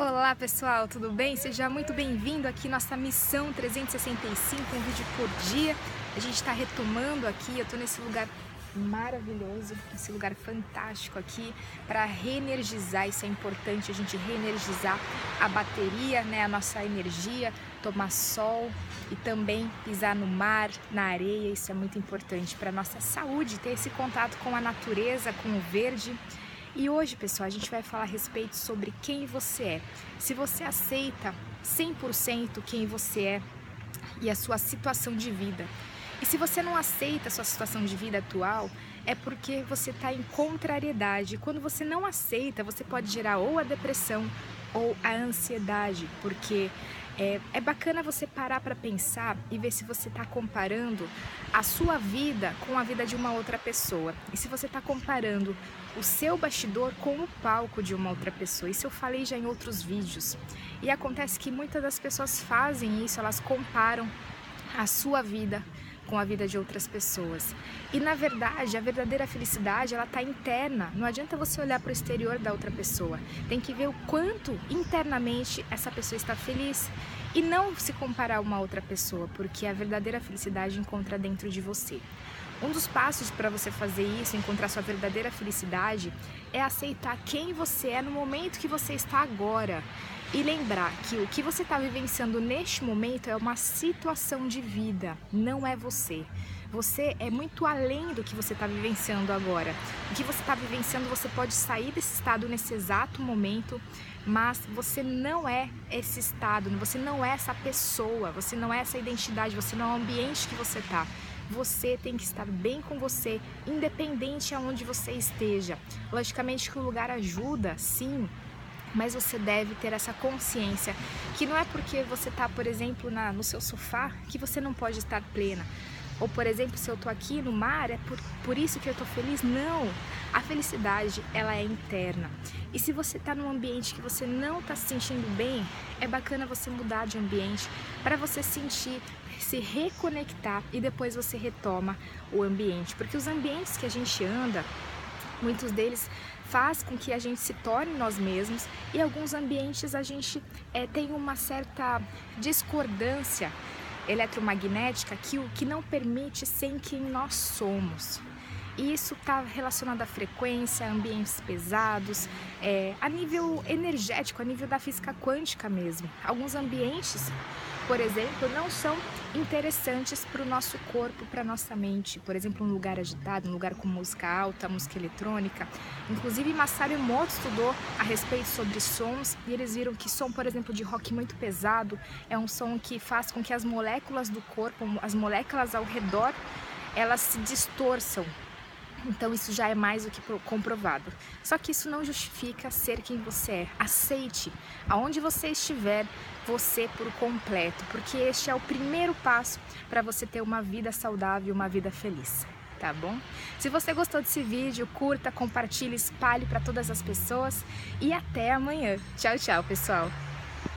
Olá pessoal, tudo bem? Seja muito bem-vindo aqui nossa missão 365, um vídeo por dia. A gente está retomando aqui, eu estou nesse lugar maravilhoso, esse lugar fantástico aqui para reenergizar, isso é importante, a gente reenergizar a bateria, né, a nossa energia, tomar sol e também pisar no mar, na areia, isso é muito importante para nossa saúde, ter esse contato com a natureza, com o verde. E hoje, pessoal, a gente vai falar a respeito sobre quem você é. Se você aceita 100% quem você é e a sua situação de vida. E se você não aceita a sua situação de vida atual, é porque você está em contrariedade. Quando você não aceita, você pode gerar ou a depressão ou a ansiedade, porque é, é bacana você parar para pensar e ver se você está comparando a sua vida com a vida de uma outra pessoa. E se você está comparando o seu bastidor com o palco de uma outra pessoa. Isso eu falei já em outros vídeos. E acontece que muitas das pessoas fazem isso, elas comparam a sua vida com a vida de outras pessoas. E na verdade, a verdadeira felicidade, ela está interna. Não adianta você olhar para o exterior da outra pessoa. Tem que ver o quanto internamente essa pessoa está feliz e não se comparar a uma outra pessoa, porque a verdadeira felicidade encontra dentro de você. Um dos passos para você fazer isso, encontrar sua verdadeira felicidade, é aceitar quem você é no momento que você está agora e lembrar que o que você está vivenciando neste momento é uma situação de vida, não é você. Você é muito além do que você está vivenciando agora. O que você está vivenciando, você pode sair desse estado nesse exato momento, mas você não é esse estado, você não é essa pessoa, você não é essa identidade, você não é o ambiente que você está você tem que estar bem com você, independente aonde você esteja. Logicamente que o lugar ajuda, sim, mas você deve ter essa consciência que não é porque você está, por exemplo, na, no seu sofá que você não pode estar plena. Ou, por exemplo, se eu estou aqui no mar, é por, por isso que eu estou feliz? Não! A felicidade, ela é interna. E se você está num ambiente que você não está se sentindo bem, é bacana você mudar de ambiente para você sentir, se reconectar e depois você retoma o ambiente. Porque os ambientes que a gente anda, muitos deles faz com que a gente se torne nós mesmos e alguns ambientes a gente é, tem uma certa discordância eletromagnética que o que não permite ser quem nós somos. E isso está relacionado à frequência, ambientes pesados, é, a nível energético, a nível da física quântica mesmo. Alguns ambientes por exemplo, não são interessantes para o nosso corpo, para a nossa mente. Por exemplo, um lugar agitado, um lugar com música alta, música eletrônica. Inclusive, Masaru Emoto estudou a respeito sobre sons e eles viram que som, por exemplo, de rock muito pesado é um som que faz com que as moléculas do corpo, as moléculas ao redor, elas se distorçam então isso já é mais do que comprovado. Só que isso não justifica ser quem você é. Aceite aonde você estiver, você por completo, porque este é o primeiro passo para você ter uma vida saudável, uma vida feliz. Tá bom? Se você gostou desse vídeo, curta, compartilhe, espalhe para todas as pessoas e até amanhã. Tchau, tchau, pessoal.